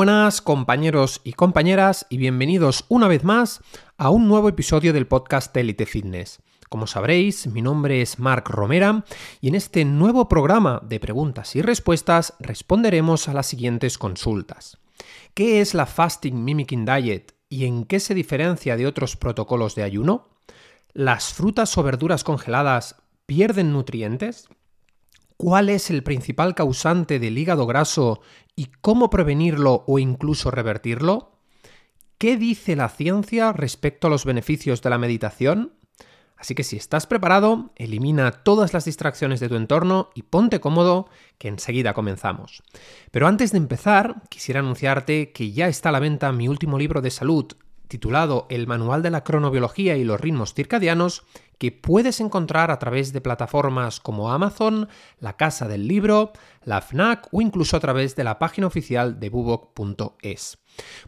Buenas compañeros y compañeras y bienvenidos una vez más a un nuevo episodio del podcast Elite Fitness. Como sabréis, mi nombre es Marc Romera y en este nuevo programa de preguntas y respuestas responderemos a las siguientes consultas. ¿Qué es la Fasting Mimicking Diet y en qué se diferencia de otros protocolos de ayuno? ¿Las frutas o verduras congeladas pierden nutrientes? ¿Cuál es el principal causante del hígado graso y cómo prevenirlo o incluso revertirlo? ¿Qué dice la ciencia respecto a los beneficios de la meditación? Así que si estás preparado, elimina todas las distracciones de tu entorno y ponte cómodo, que enseguida comenzamos. Pero antes de empezar, quisiera anunciarte que ya está a la venta mi último libro de salud, titulado El Manual de la Cronobiología y los Ritmos Circadianos, que puedes encontrar a través de plataformas como Amazon, la Casa del Libro, la FNAC o incluso a través de la página oficial de bubok.es.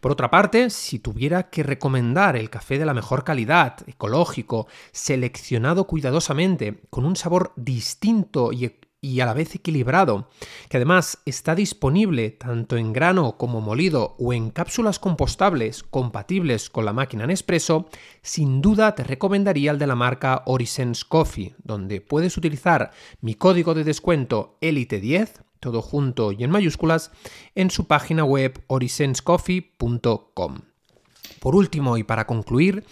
Por otra parte, si tuviera que recomendar el café de la mejor calidad, ecológico, seleccionado cuidadosamente, con un sabor distinto y y a la vez equilibrado, que además está disponible tanto en grano como molido o en cápsulas compostables compatibles con la máquina Nespresso, sin duda te recomendaría el de la marca Orisense Coffee, donde puedes utilizar mi código de descuento ELITE10, todo junto y en mayúsculas, en su página web orisenscoffee.com. Por último, y para concluir,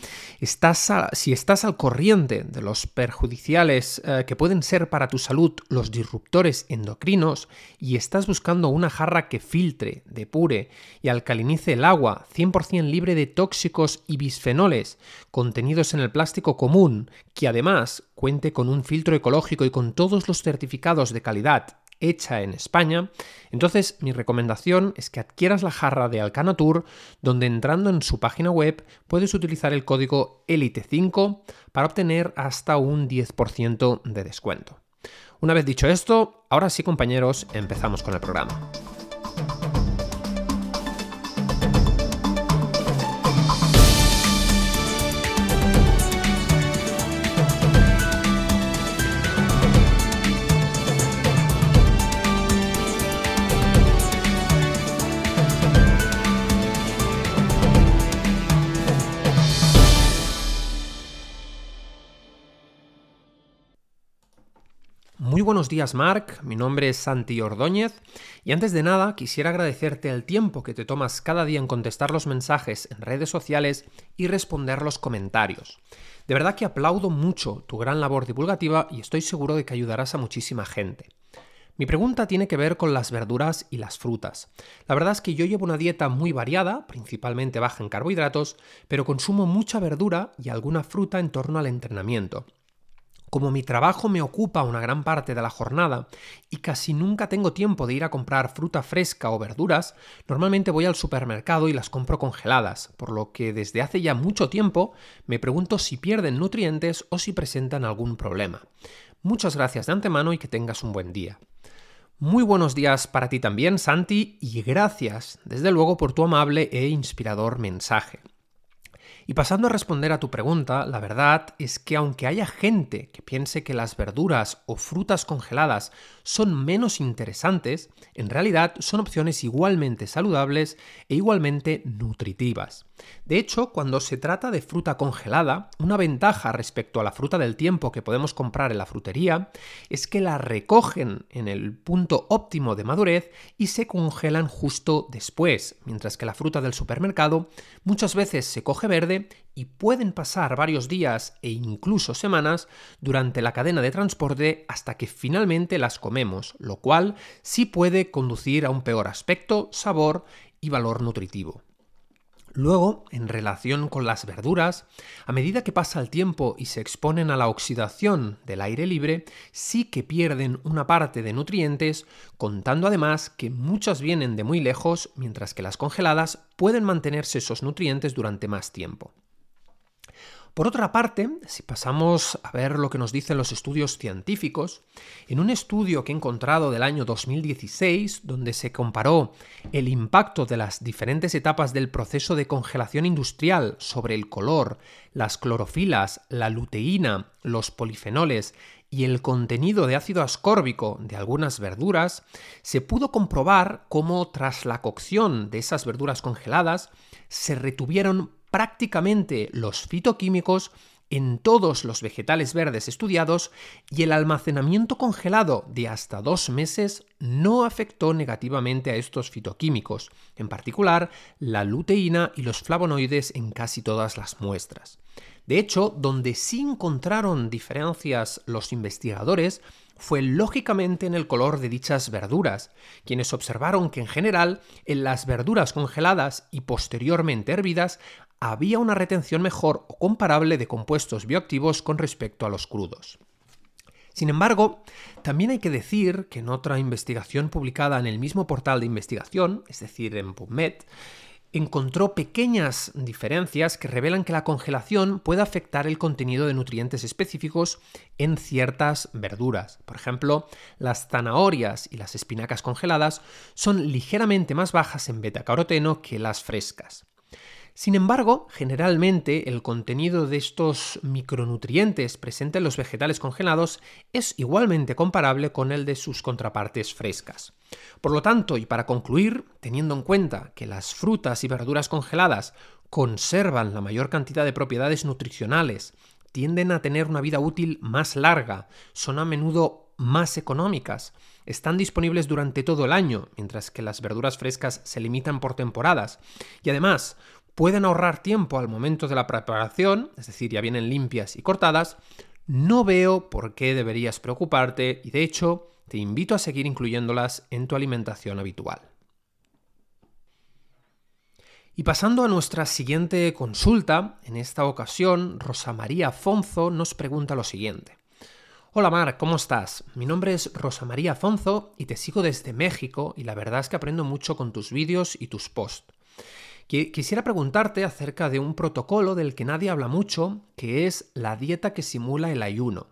si estás al corriente de los perjudiciales eh, que pueden ser para tu salud los disruptores endocrinos y estás buscando una jarra que filtre, depure y alcalinice el agua 100% libre de tóxicos y bisfenoles contenidos en el plástico común, que además cuente con un filtro ecológico y con todos los certificados de calidad hecha en España, entonces mi recomendación es que adquieras la jarra de Alcanatur, donde entrando en su página web puedes utilizar el código ELITE5 para obtener hasta un 10% de descuento. Una vez dicho esto, ahora sí compañeros, empezamos con el programa. Buenos días, Marc. Mi nombre es Santi Ordóñez y antes de nada quisiera agradecerte el tiempo que te tomas cada día en contestar los mensajes en redes sociales y responder los comentarios. De verdad que aplaudo mucho tu gran labor divulgativa y estoy seguro de que ayudarás a muchísima gente. Mi pregunta tiene que ver con las verduras y las frutas. La verdad es que yo llevo una dieta muy variada, principalmente baja en carbohidratos, pero consumo mucha verdura y alguna fruta en torno al entrenamiento. Como mi trabajo me ocupa una gran parte de la jornada y casi nunca tengo tiempo de ir a comprar fruta fresca o verduras, normalmente voy al supermercado y las compro congeladas, por lo que desde hace ya mucho tiempo me pregunto si pierden nutrientes o si presentan algún problema. Muchas gracias de antemano y que tengas un buen día. Muy buenos días para ti también, Santi, y gracias, desde luego, por tu amable e inspirador mensaje. Y pasando a responder a tu pregunta, la verdad es que aunque haya gente que piense que las verduras o frutas congeladas son menos interesantes, en realidad son opciones igualmente saludables e igualmente nutritivas. De hecho, cuando se trata de fruta congelada, una ventaja respecto a la fruta del tiempo que podemos comprar en la frutería es que la recogen en el punto óptimo de madurez y se congelan justo después, mientras que la fruta del supermercado muchas veces se coge verde y pueden pasar varios días e incluso semanas durante la cadena de transporte hasta que finalmente las comemos, lo cual sí puede conducir a un peor aspecto, sabor y valor nutritivo. Luego, en relación con las verduras, a medida que pasa el tiempo y se exponen a la oxidación del aire libre, sí que pierden una parte de nutrientes, contando además que muchas vienen de muy lejos, mientras que las congeladas pueden mantenerse esos nutrientes durante más tiempo. Por otra parte, si pasamos a ver lo que nos dicen los estudios científicos, en un estudio que he encontrado del año 2016, donde se comparó el impacto de las diferentes etapas del proceso de congelación industrial sobre el color, las clorofilas, la luteína, los polifenoles y el contenido de ácido ascórbico de algunas verduras, se pudo comprobar cómo tras la cocción de esas verduras congeladas se retuvieron prácticamente los fitoquímicos en todos los vegetales verdes estudiados y el almacenamiento congelado de hasta dos meses no afectó negativamente a estos fitoquímicos, en particular la luteína y los flavonoides en casi todas las muestras. De hecho, donde sí encontraron diferencias los investigadores fue lógicamente en el color de dichas verduras, quienes observaron que en general en las verduras congeladas y posteriormente hervidas había una retención mejor o comparable de compuestos bioactivos con respecto a los crudos. Sin embargo, también hay que decir que en otra investigación publicada en el mismo portal de investigación, es decir, en PubMed, encontró pequeñas diferencias que revelan que la congelación puede afectar el contenido de nutrientes específicos en ciertas verduras. Por ejemplo, las zanahorias y las espinacas congeladas son ligeramente más bajas en betacaroteno que las frescas. Sin embargo, generalmente el contenido de estos micronutrientes presente en los vegetales congelados es igualmente comparable con el de sus contrapartes frescas. Por lo tanto, y para concluir, teniendo en cuenta que las frutas y verduras congeladas conservan la mayor cantidad de propiedades nutricionales, tienden a tener una vida útil más larga, son a menudo más económicas, están disponibles durante todo el año, mientras que las verduras frescas se limitan por temporadas, y además pueden ahorrar tiempo al momento de la preparación, es decir, ya vienen limpias y cortadas, no veo por qué deberías preocuparte y de hecho te invito a seguir incluyéndolas en tu alimentación habitual. Y pasando a nuestra siguiente consulta, en esta ocasión Rosa María Fonzo nos pregunta lo siguiente. Hola Mar, ¿cómo estás? Mi nombre es Rosa María Fonzo y te sigo desde México y la verdad es que aprendo mucho con tus vídeos y tus posts. Quisiera preguntarte acerca de un protocolo del que nadie habla mucho, que es la dieta que simula el ayuno.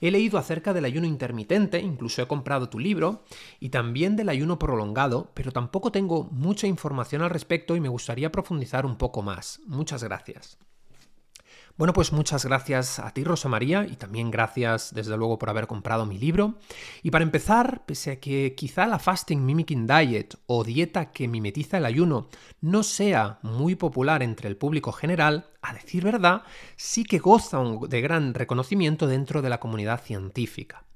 He leído acerca del ayuno intermitente, incluso he comprado tu libro, y también del ayuno prolongado, pero tampoco tengo mucha información al respecto y me gustaría profundizar un poco más. Muchas gracias. Bueno, pues muchas gracias a ti, Rosa María, y también gracias, desde luego, por haber comprado mi libro. Y para empezar, pese a que quizá la Fasting Mimicking Diet o dieta que mimetiza el ayuno no sea muy popular entre el público general, a decir verdad, sí que goza de gran reconocimiento dentro de la comunidad científica.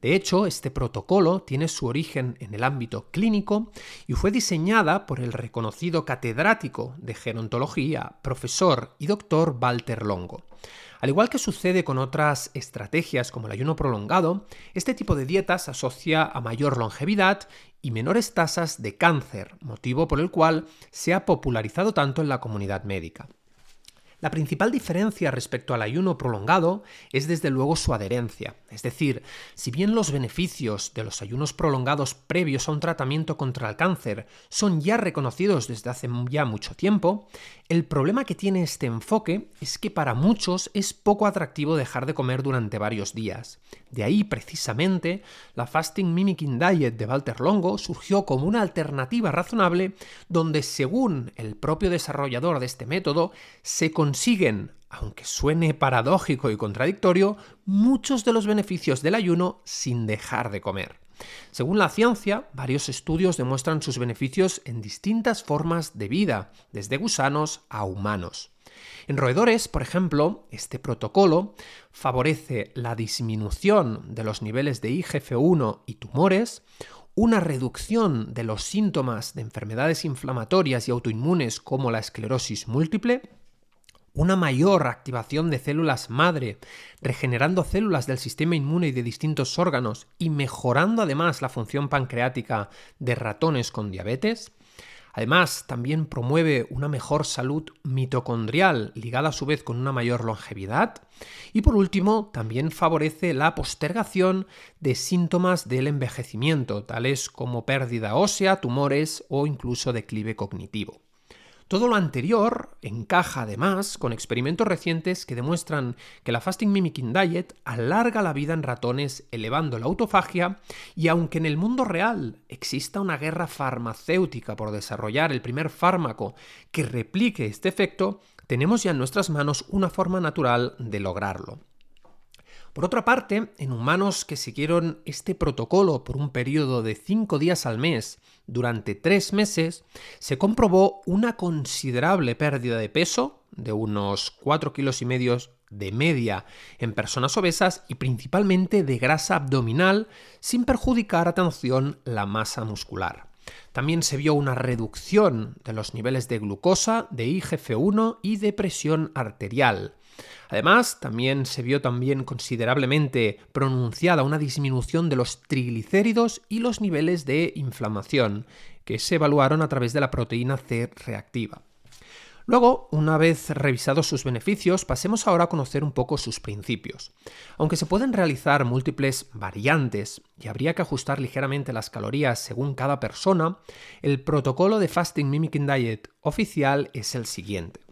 De hecho, este protocolo tiene su origen en el ámbito clínico y fue diseñada por el reconocido catedrático de gerontología, profesor y doctor Walter Longo. Al igual que sucede con otras estrategias como el ayuno prolongado, este tipo de dieta se asocia a mayor longevidad y menores tasas de cáncer, motivo por el cual se ha popularizado tanto en la comunidad médica. La principal diferencia respecto al ayuno prolongado es desde luego su adherencia, es decir, si bien los beneficios de los ayunos prolongados previos a un tratamiento contra el cáncer son ya reconocidos desde hace ya mucho tiempo, el problema que tiene este enfoque es que para muchos es poco atractivo dejar de comer durante varios días. De ahí precisamente la Fasting Mimicking Diet de Walter Longo surgió como una alternativa razonable donde según el propio desarrollador de este método se consiguen, aunque suene paradójico y contradictorio, muchos de los beneficios del ayuno sin dejar de comer. Según la ciencia, varios estudios demuestran sus beneficios en distintas formas de vida, desde gusanos a humanos. En roedores, por ejemplo, este protocolo favorece la disminución de los niveles de IGF-1 y tumores, una reducción de los síntomas de enfermedades inflamatorias y autoinmunes como la esclerosis múltiple, una mayor activación de células madre, regenerando células del sistema inmune y de distintos órganos y mejorando además la función pancreática de ratones con diabetes. Además, también promueve una mejor salud mitocondrial, ligada a su vez con una mayor longevidad. Y por último, también favorece la postergación de síntomas del envejecimiento, tales como pérdida ósea, tumores o incluso declive cognitivo. Todo lo anterior encaja además con experimentos recientes que demuestran que la Fasting Mimicking Diet alarga la vida en ratones elevando la autofagia y aunque en el mundo real exista una guerra farmacéutica por desarrollar el primer fármaco que replique este efecto, tenemos ya en nuestras manos una forma natural de lograrlo. Por otra parte, en humanos que siguieron este protocolo por un periodo de 5 días al mes durante 3 meses, se comprobó una considerable pérdida de peso, de unos 4 kilos y medio de media en personas obesas y principalmente de grasa abdominal, sin perjudicar, atención, la masa muscular. También se vio una reducción de los niveles de glucosa, de IGF-1 y de presión arterial. Además, también se vio también considerablemente pronunciada una disminución de los triglicéridos y los niveles de inflamación, que se evaluaron a través de la proteína C reactiva. Luego, una vez revisados sus beneficios, pasemos ahora a conocer un poco sus principios. Aunque se pueden realizar múltiples variantes y habría que ajustar ligeramente las calorías según cada persona, el protocolo de Fasting Mimicking Diet oficial es el siguiente.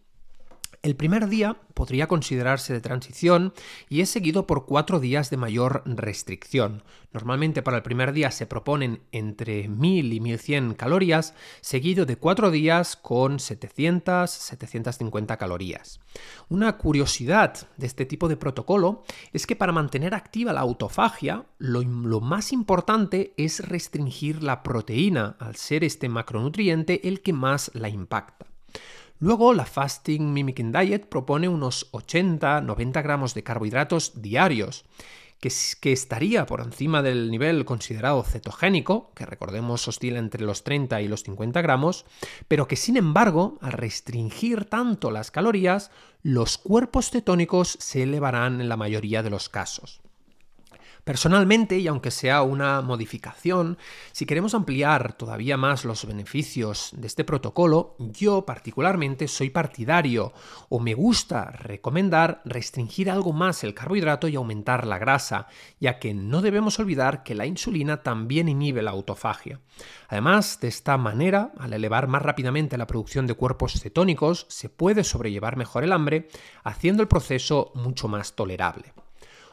El primer día podría considerarse de transición y es seguido por cuatro días de mayor restricción. Normalmente para el primer día se proponen entre 1000 y 1100 calorías, seguido de cuatro días con 700-750 calorías. Una curiosidad de este tipo de protocolo es que para mantener activa la autofagia, lo, lo más importante es restringir la proteína, al ser este macronutriente el que más la impacta. Luego, la Fasting Mimicking Diet propone unos 80-90 gramos de carbohidratos diarios, que, estaría por encima del nivel considerado cetogénico, que recordemos oscila entre los 30 y los 50 gramos, pero que sin embargo, al restringir tanto las calorías, los cuerpos cetónicos se elevarán en la mayoría de los casos. Personalmente, y aunque sea una modificación, si queremos ampliar todavía más los beneficios de este protocolo, yo particularmente soy partidario o me gusta recomendar restringir algo más el carbohidrato y aumentar la grasa, ya que no debemos olvidar que la insulina también inhibe la autofagia. Además, de esta manera, al elevar más rápidamente la producción de cuerpos cetónicos, se puede sobrellevar mejor el hambre, haciendo el proceso mucho más tolerable.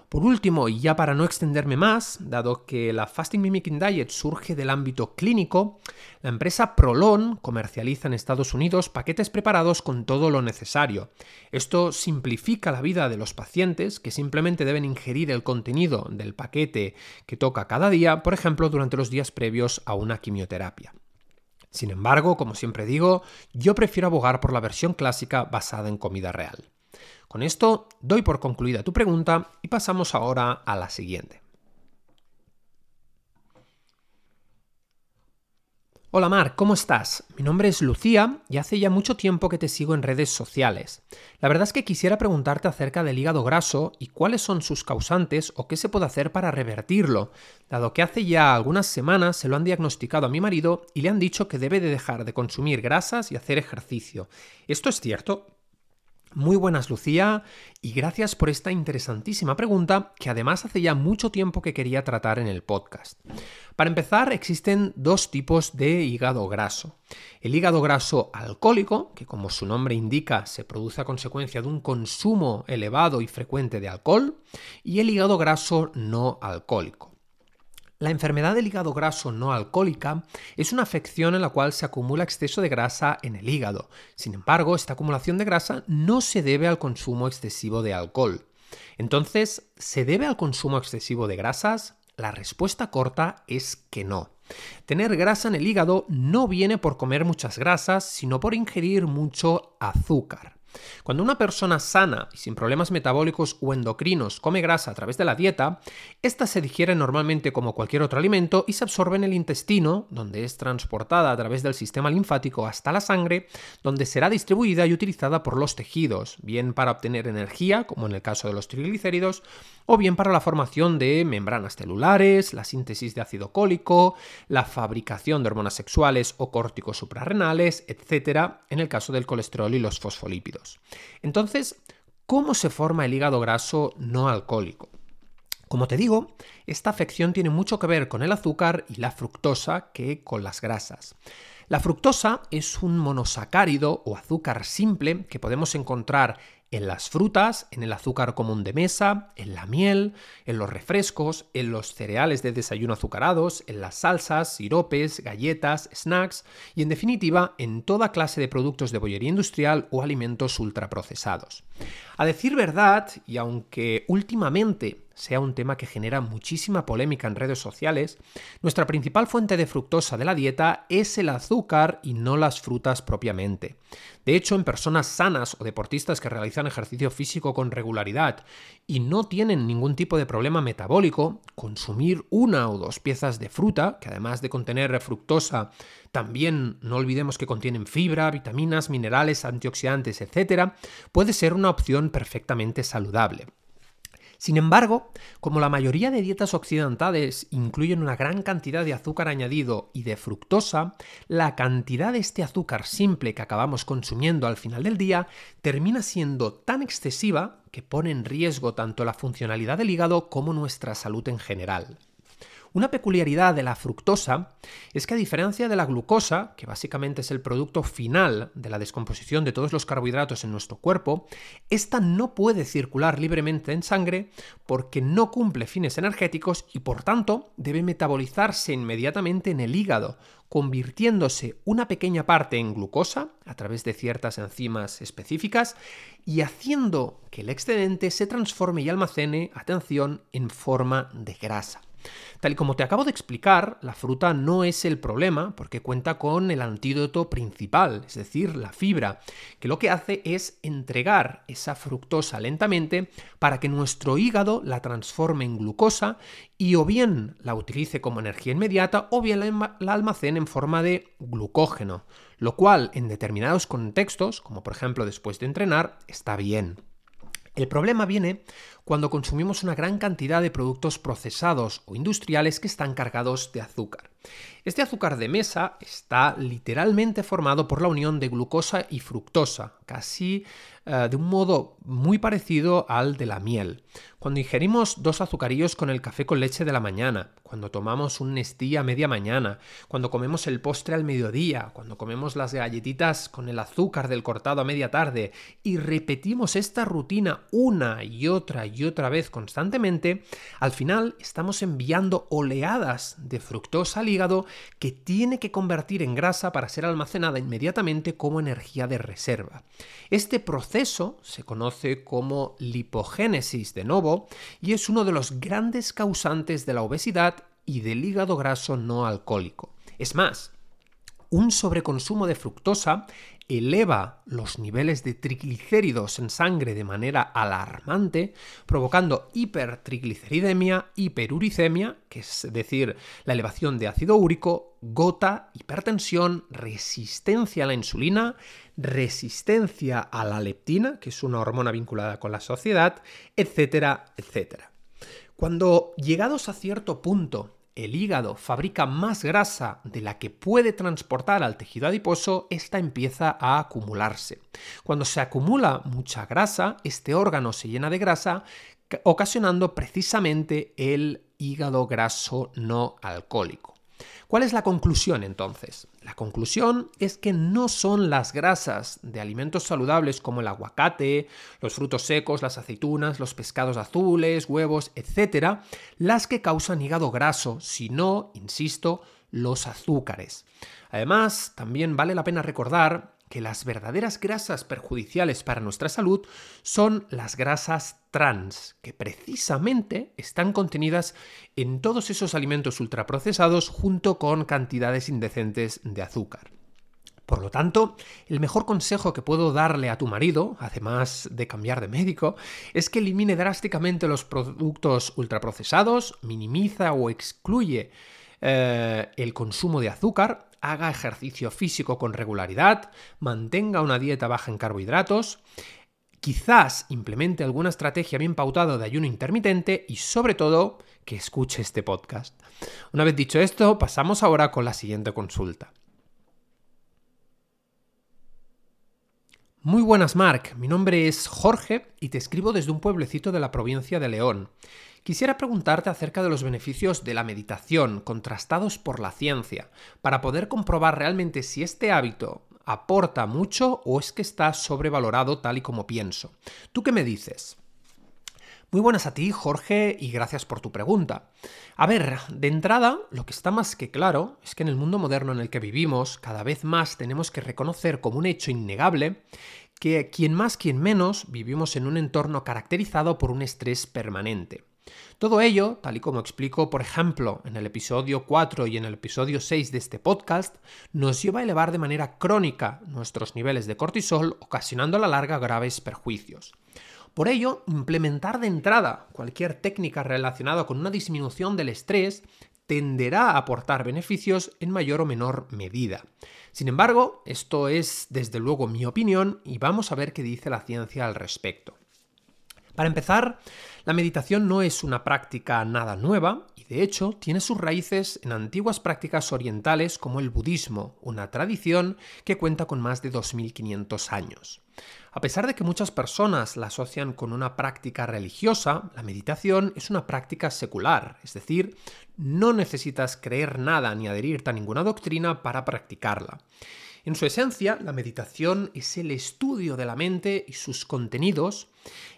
Por último, y ya para no extenderme más, dado que la Fasting Mimicking Diet surge del ámbito clínico, la empresa Prolon comercializa en Estados Unidos paquetes preparados con todo lo necesario. Esto simplifica la vida de los pacientes que simplemente deben ingerir el contenido del paquete que toca cada día, por ejemplo, durante los días previos a una quimioterapia. Sin embargo, como siempre digo, yo prefiero abogar por la versión clásica basada en comida real. Con esto doy por concluida tu pregunta y pasamos ahora a la siguiente. Hola Mar, ¿cómo estás? Mi nombre es Lucía y hace ya mucho tiempo que te sigo en redes sociales. La verdad es que quisiera preguntarte acerca del hígado graso y cuáles son sus causantes o qué se puede hacer para revertirlo, dado que hace ya algunas semanas se lo han diagnosticado a mi marido y le han dicho que debe de dejar de consumir grasas y hacer ejercicio. ¿Esto es cierto? Muy buenas Lucía y gracias por esta interesantísima pregunta que además hace ya mucho tiempo que quería tratar en el podcast. Para empezar, existen dos tipos de hígado graso. El hígado graso alcohólico, que como su nombre indica se produce a consecuencia de un consumo elevado y frecuente de alcohol, y el hígado graso no alcohólico. La enfermedad del hígado graso no alcohólica es una afección en la cual se acumula exceso de grasa en el hígado. Sin embargo, esta acumulación de grasa no se debe al consumo excesivo de alcohol. Entonces, ¿se debe al consumo excesivo de grasas? La respuesta corta es que no. Tener grasa en el hígado no viene por comer muchas grasas, sino por ingerir mucho azúcar. Cuando una persona sana y sin problemas metabólicos o endocrinos come grasa a través de la dieta, esta se digiere normalmente como cualquier otro alimento y se absorbe en el intestino, donde es transportada a través del sistema linfático hasta la sangre, donde será distribuida y utilizada por los tejidos, bien para obtener energía, como en el caso de los triglicéridos, o bien para la formación de membranas celulares, la síntesis de ácido cólico, la fabricación de hormonas sexuales o córticos suprarrenales, etc., en el caso del colesterol y los fosfolípidos. Entonces, ¿cómo se forma el hígado graso no alcohólico? Como te digo, esta afección tiene mucho que ver con el azúcar y la fructosa que con las grasas. La fructosa es un monosacárido o azúcar simple que podemos encontrar en las frutas, en el azúcar común de mesa, en la miel, en los refrescos, en los cereales de desayuno azucarados, en las salsas, siropes, galletas, snacks y en definitiva en toda clase de productos de bollería industrial o alimentos ultraprocesados. A decir verdad, y aunque últimamente sea un tema que genera muchísima polémica en redes sociales, nuestra principal fuente de fructosa de la dieta es el azúcar y no las frutas propiamente. De hecho, en personas sanas o deportistas que realizan ejercicio físico con regularidad y no tienen ningún tipo de problema metabólico, consumir una o dos piezas de fruta, que además de contener fructosa, también no olvidemos que contienen fibra, vitaminas, minerales, antioxidantes, etc., puede ser una opción perfectamente saludable. Sin embargo, como la mayoría de dietas occidentales incluyen una gran cantidad de azúcar añadido y de fructosa, la cantidad de este azúcar simple que acabamos consumiendo al final del día termina siendo tan excesiva que pone en riesgo tanto la funcionalidad del hígado como nuestra salud en general. Una peculiaridad de la fructosa es que a diferencia de la glucosa, que básicamente es el producto final de la descomposición de todos los carbohidratos en nuestro cuerpo, esta no puede circular libremente en sangre porque no cumple fines energéticos y por tanto debe metabolizarse inmediatamente en el hígado, convirtiéndose una pequeña parte en glucosa a través de ciertas enzimas específicas y haciendo que el excedente se transforme y almacene, atención, en forma de grasa. Tal y como te acabo de explicar, la fruta no es el problema porque cuenta con el antídoto principal, es decir, la fibra, que lo que hace es entregar esa fructosa lentamente para que nuestro hígado la transforme en glucosa y o bien la utilice como energía inmediata o bien la almacene en forma de glucógeno, lo cual en determinados contextos, como por ejemplo después de entrenar, está bien. El problema viene cuando consumimos una gran cantidad de productos procesados o industriales que están cargados de azúcar. Este azúcar de mesa está literalmente formado por la unión de glucosa y fructosa, casi eh, de un modo muy parecido al de la miel. Cuando ingerimos dos azucarillos con el café con leche de la mañana, cuando tomamos un Nestí a media mañana, cuando comemos el postre al mediodía, cuando comemos las galletitas con el azúcar del cortado a media tarde y repetimos esta rutina una y otra y otra vez constantemente, al final estamos enviando oleadas de fructosa al hígado que tiene que convertir en grasa para ser almacenada inmediatamente como energía de reserva. Este proceso se conoce como lipogénesis de novo y es uno de los grandes causantes de la obesidad y del hígado graso no alcohólico. Es más, un sobreconsumo de fructosa eleva los niveles de triglicéridos en sangre de manera alarmante, provocando hipertrigliceridemia, hiperuricemia, que es decir, la elevación de ácido úrico, gota, hipertensión, resistencia a la insulina, resistencia a la leptina, que es una hormona vinculada con la sociedad, etcétera, etcétera. Cuando llegados a cierto punto el hígado fabrica más grasa de la que puede transportar al tejido adiposo, esta empieza a acumularse. Cuando se acumula mucha grasa, este órgano se llena de grasa, ocasionando precisamente el hígado graso no alcohólico. ¿Cuál es la conclusión entonces? La conclusión es que no son las grasas de alimentos saludables como el aguacate, los frutos secos, las aceitunas, los pescados azules, huevos, etc., las que causan hígado graso, sino, insisto, los azúcares. Además, también vale la pena recordar que las verdaderas grasas perjudiciales para nuestra salud son las grasas trans, que precisamente están contenidas en todos esos alimentos ultraprocesados junto con cantidades indecentes de azúcar. Por lo tanto, el mejor consejo que puedo darle a tu marido, además de cambiar de médico, es que elimine drásticamente los productos ultraprocesados, minimiza o excluye eh, el consumo de azúcar, haga ejercicio físico con regularidad, mantenga una dieta baja en carbohidratos, quizás implemente alguna estrategia bien pautada de ayuno intermitente y sobre todo que escuche este podcast. Una vez dicho esto, pasamos ahora con la siguiente consulta. Muy buenas, Mark. Mi nombre es Jorge y te escribo desde un pueblecito de la provincia de León. Quisiera preguntarte acerca de los beneficios de la meditación contrastados por la ciencia, para poder comprobar realmente si este hábito aporta mucho o es que está sobrevalorado tal y como pienso. ¿Tú qué me dices? Muy buenas a ti, Jorge, y gracias por tu pregunta. A ver, de entrada, lo que está más que claro es que en el mundo moderno en el que vivimos, cada vez más tenemos que reconocer como un hecho innegable que quien más, quien menos, vivimos en un entorno caracterizado por un estrés permanente. Todo ello, tal y como explico, por ejemplo, en el episodio 4 y en el episodio 6 de este podcast, nos lleva a elevar de manera crónica nuestros niveles de cortisol, ocasionando a la larga graves perjuicios. Por ello, implementar de entrada cualquier técnica relacionada con una disminución del estrés tenderá a aportar beneficios en mayor o menor medida. Sin embargo, esto es desde luego mi opinión y vamos a ver qué dice la ciencia al respecto. Para empezar, la meditación no es una práctica nada nueva y de hecho tiene sus raíces en antiguas prácticas orientales como el budismo, una tradición que cuenta con más de 2500 años. A pesar de que muchas personas la asocian con una práctica religiosa, la meditación es una práctica secular, es decir, no necesitas creer nada ni adherirte a ninguna doctrina para practicarla. En su esencia, la meditación es el estudio de la mente y sus contenidos,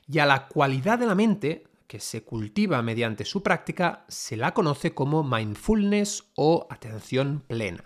y a la cualidad de la mente, que se cultiva mediante su práctica, se la conoce como mindfulness o atención plena.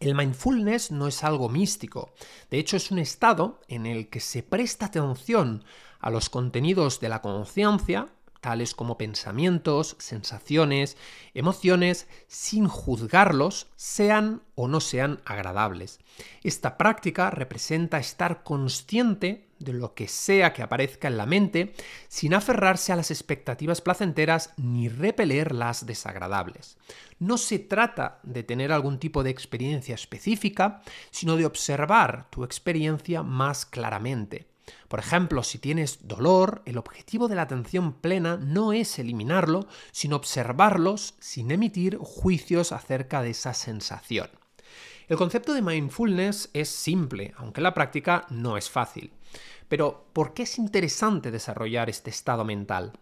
El mindfulness no es algo místico, de hecho es un estado en el que se presta atención a los contenidos de la conciencia, tales como pensamientos, sensaciones, emociones, sin juzgarlos, sean o no sean agradables. Esta práctica representa estar consciente de lo que sea que aparezca en la mente, sin aferrarse a las expectativas placenteras ni repeler las desagradables. No se trata de tener algún tipo de experiencia específica, sino de observar tu experiencia más claramente. Por ejemplo, si tienes dolor, el objetivo de la atención plena no es eliminarlo, sino observarlos sin emitir juicios acerca de esa sensación. El concepto de mindfulness es simple, aunque la práctica no es fácil. Pero, ¿por qué es interesante desarrollar este estado mental?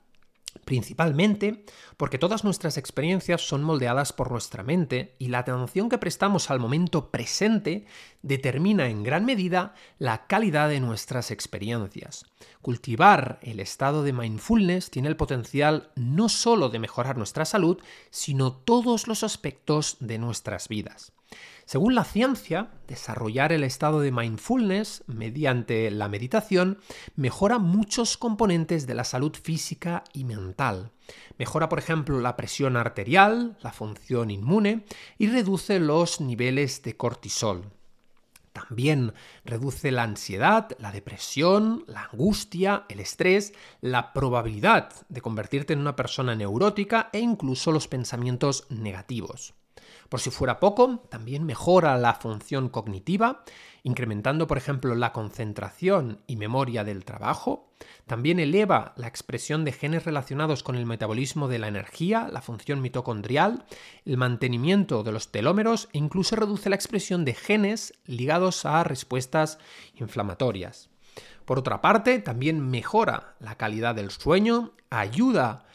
Principalmente porque todas nuestras experiencias son moldeadas por nuestra mente y la atención que prestamos al momento presente determina en gran medida la calidad de nuestras experiencias. Cultivar el estado de mindfulness tiene el potencial no solo de mejorar nuestra salud, sino todos los aspectos de nuestras vidas. Según la ciencia, desarrollar el estado de mindfulness mediante la meditación mejora muchos componentes de la salud física y mental. Mejora, por ejemplo, la presión arterial, la función inmune y reduce los niveles de cortisol. También reduce la ansiedad, la depresión, la angustia, el estrés, la probabilidad de convertirte en una persona neurótica e incluso los pensamientos negativos. Por si fuera poco, también mejora la función cognitiva, incrementando, por ejemplo, la concentración y memoria del trabajo. También eleva la expresión de genes relacionados con el metabolismo de la energía, la función mitocondrial, el mantenimiento de los telómeros e incluso reduce la expresión de genes ligados a respuestas inflamatorias. Por otra parte, también mejora la calidad del sueño, ayuda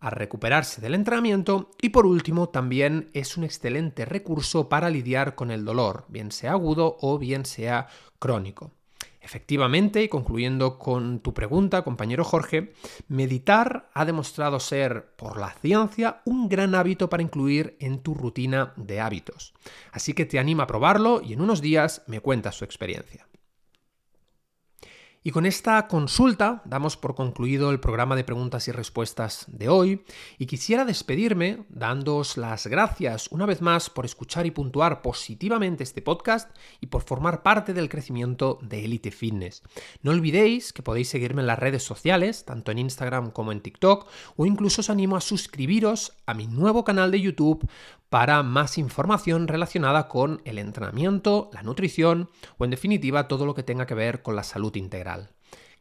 a recuperarse del entrenamiento y por último también es un excelente recurso para lidiar con el dolor, bien sea agudo o bien sea crónico. Efectivamente, y concluyendo con tu pregunta, compañero Jorge, meditar ha demostrado ser, por la ciencia, un gran hábito para incluir en tu rutina de hábitos. Así que te animo a probarlo y en unos días me cuentas su experiencia. Y con esta consulta damos por concluido el programa de preguntas y respuestas de hoy y quisiera despedirme dándoos las gracias una vez más por escuchar y puntuar positivamente este podcast y por formar parte del crecimiento de Elite Fitness. No olvidéis que podéis seguirme en las redes sociales, tanto en Instagram como en TikTok, o incluso os animo a suscribiros a mi nuevo canal de YouTube para más información relacionada con el entrenamiento, la nutrición o en definitiva todo lo que tenga que ver con la salud integral.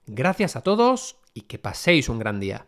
Gracias a todos y que paséis un gran día.